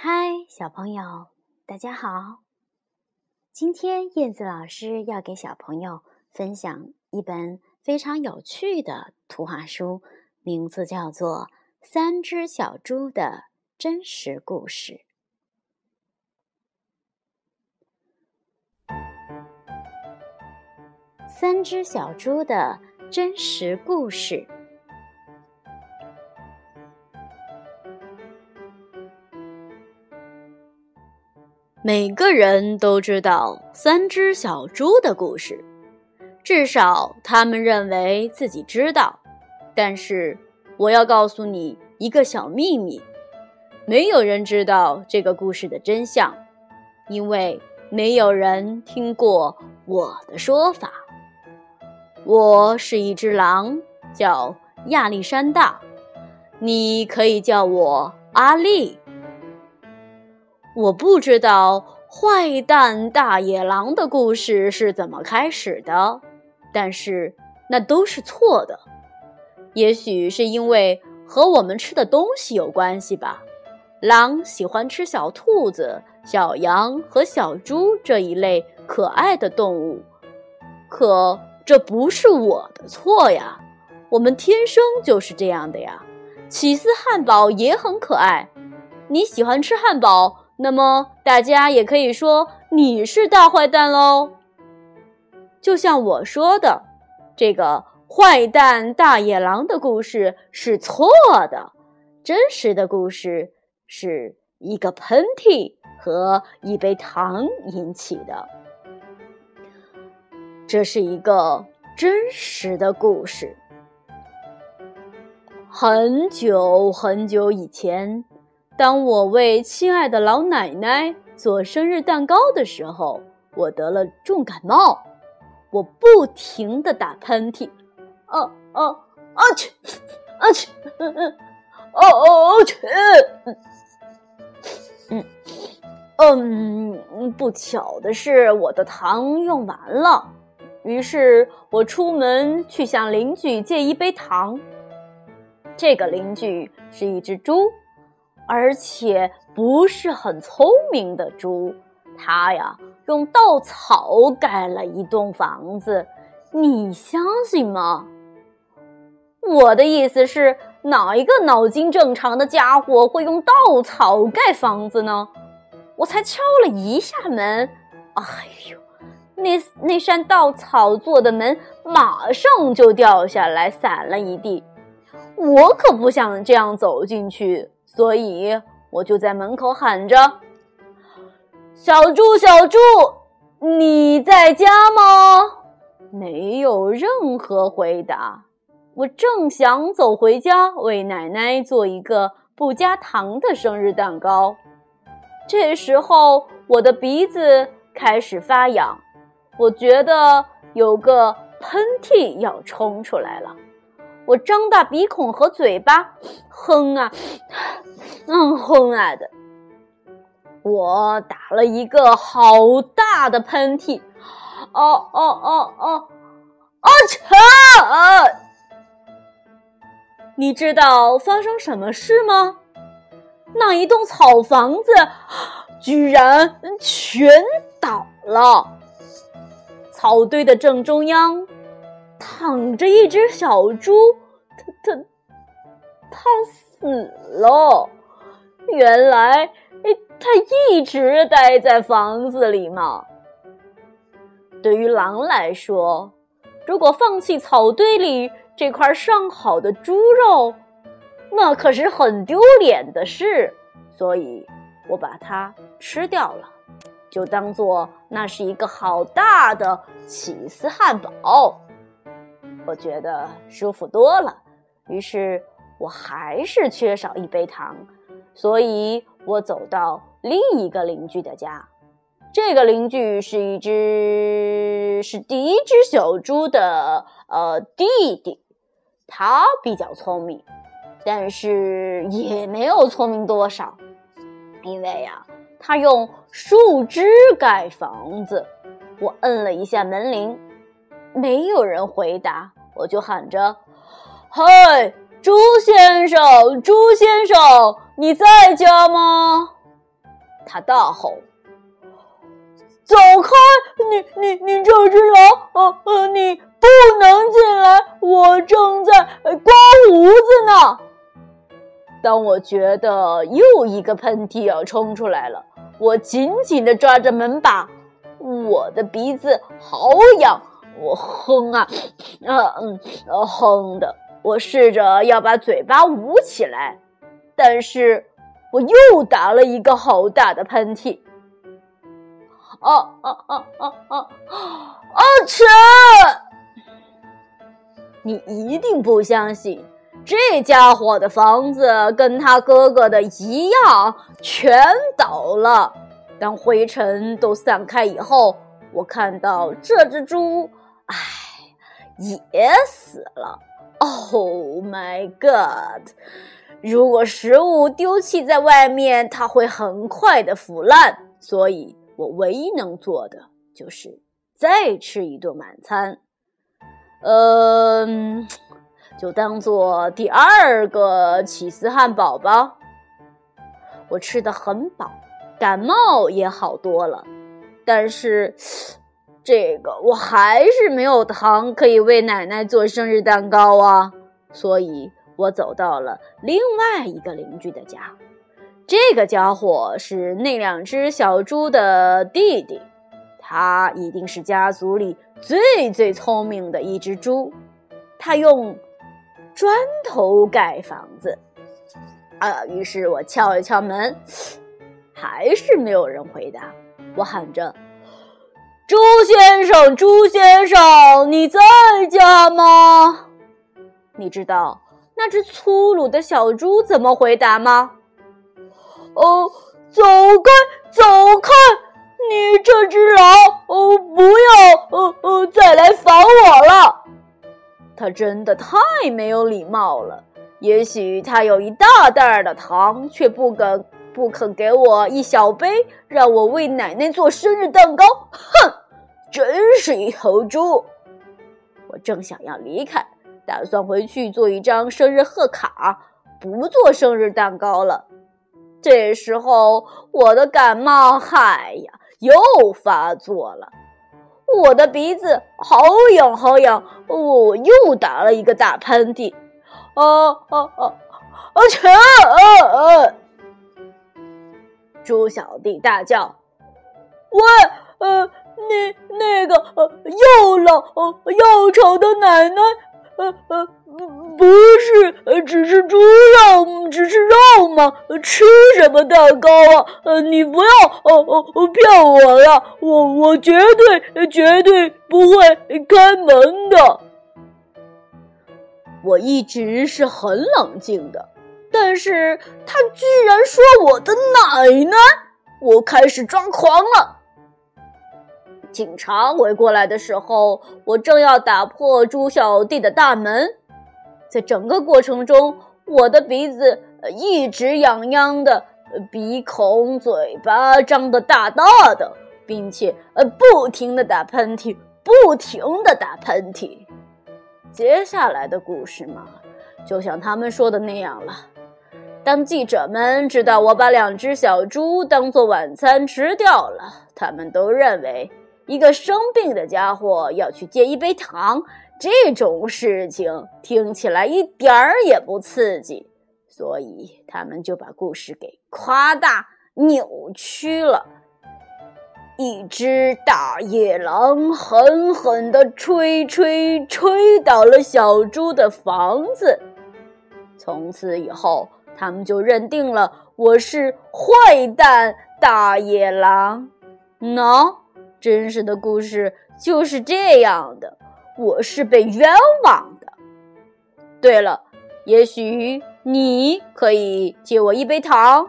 嗨，小朋友，大家好！今天燕子老师要给小朋友分享一本非常有趣的图画书，名字叫做《三只小猪的真实故事》。三只小猪的真实故事。每个人都知道三只小猪的故事，至少他们认为自己知道。但是，我要告诉你一个小秘密：没有人知道这个故事的真相，因为没有人听过我的说法。我是一只狼，叫亚历山大，你可以叫我阿丽。我不知道坏蛋大野狼的故事是怎么开始的，但是那都是错的。也许是因为和我们吃的东西有关系吧。狼喜欢吃小兔子、小羊和小猪这一类可爱的动物，可这不是我的错呀。我们天生就是这样的呀。起司汉堡也很可爱，你喜欢吃汉堡。那么，大家也可以说你是大坏蛋喽。就像我说的，这个坏蛋大野狼的故事是错的，真实的故事是一个喷嚏和一杯糖引起的。这是一个真实的故事。很久很久以前。当我为亲爱的老奶奶做生日蛋糕的时候，我得了重感冒，我不停的打喷嚏，啊啊啊去，啊去，嗯嗯，哦哦去，嗯嗯，不巧的是我的糖用完了，于是我出门去向邻居借一杯糖。这个邻居是一只猪。而且不是很聪明的猪，它呀用稻草盖了一栋房子，你相信吗？我的意思是，哪一个脑筋正常的家伙会用稻草盖房子呢？我才敲了一下门，哎呦，那那扇稻草做的门马上就掉下来，散了一地。我可不想这样走进去。所以我就在门口喊着：“小猪，小猪，你在家吗？”没有任何回答。我正想走回家为奶奶做一个不加糖的生日蛋糕，这时候我的鼻子开始发痒，我觉得有个喷嚏要冲出来了。我张大鼻孔和嘴巴，哼啊，嗯哼啊的，我打了一个好大的喷嚏，哦哦哦哦，啊嚓！你知道发生什么事吗？那一栋草房子居然全倒了，草堆的正中央。躺着一只小猪，它它它死了。原来，它一直待在房子里嘛。对于狼来说，如果放弃草堆里这块上好的猪肉，那可是很丢脸的事。所以，我把它吃掉了，就当做那是一个好大的起司汉堡。我觉得舒服多了，于是我还是缺少一杯糖，所以我走到另一个邻居的家。这个邻居是一只是第一只小猪的呃弟弟，他比较聪明，但是也没有聪明多少，因为呀，他用树枝盖房子。我摁了一下门铃，没有人回答。我就喊着：“嗨，猪先生，猪先生，你在家吗？”他大吼：“走开！你你你这只狼！呃呃，你不能进来！我正在刮胡子呢。”当我觉得又一个喷嚏要冲出来了，我紧紧地抓着门把，我的鼻子好痒，我哼啊，啊嗯，哼的。我试着要把嘴巴捂起来，但是我又打了一个好大的喷嚏。啊啊啊啊啊！阿切！你一定不相信。这家伙的房子跟他哥哥的一样，全倒了。当灰尘都散开以后，我看到这只猪，唉，也死了。Oh my god！如果食物丢弃在外面，它会很快的腐烂。所以我唯一能做的就是再吃一顿晚餐。嗯。就当做第二个起司汉堡吧。我吃的很饱，感冒也好多了，但是这个我还是没有糖可以为奶奶做生日蛋糕啊。所以我走到了另外一个邻居的家。这个家伙是那两只小猪的弟弟，他一定是家族里最最聪明的一只猪。他用。砖头盖房子，啊！于是我敲了敲门，还是没有人回答。我喊着：“朱先生，朱先生，你在家吗？”你知道那只粗鲁的小猪怎么回答吗？哦，走开，走开！你这只狼，哦，不要，呃呃，再来烦我了。他真的太没有礼貌了。也许他有一大袋的糖，却不肯不肯给我一小杯，让我为奶奶做生日蛋糕。哼，真是一头猪！我正想要离开，打算回去做一张生日贺卡，不做生日蛋糕了。这时候，我的感冒，嗨呀，又发作了。我的鼻子好痒好痒，我又打了一个大喷嚏，啊啊啊！啊切！啊啊！猪小弟大叫：“喂，呃，那那个呃又老呃又丑的奶奶，呃呃。”不是，只是猪肉，只是肉吗？吃什么蛋糕啊？呃，你不要，哦哦，骗我了，我我绝对绝对不会开门的。我一直是很冷静的，但是他居然说我的奶奶，我开始抓狂了。警察围过来的时候，我正要打破猪小弟的大门。在整个过程中，我的鼻子一直痒痒的，鼻孔、嘴巴张得大大的，并且呃不停的打喷嚏，不停的打喷嚏。接下来的故事嘛，就像他们说的那样了。当记者们知道我把两只小猪当做晚餐吃掉了，他们都认为一个生病的家伙要去借一杯糖。这种事情听起来一点儿也不刺激，所以他们就把故事给夸大、扭曲了。一只大野狼狠狠地吹吹吹倒了小猪的房子，从此以后，他们就认定了我是坏蛋大野狼。喏，真实的故事就是这样的。我是被冤枉的。对了，也许你可以借我一杯糖。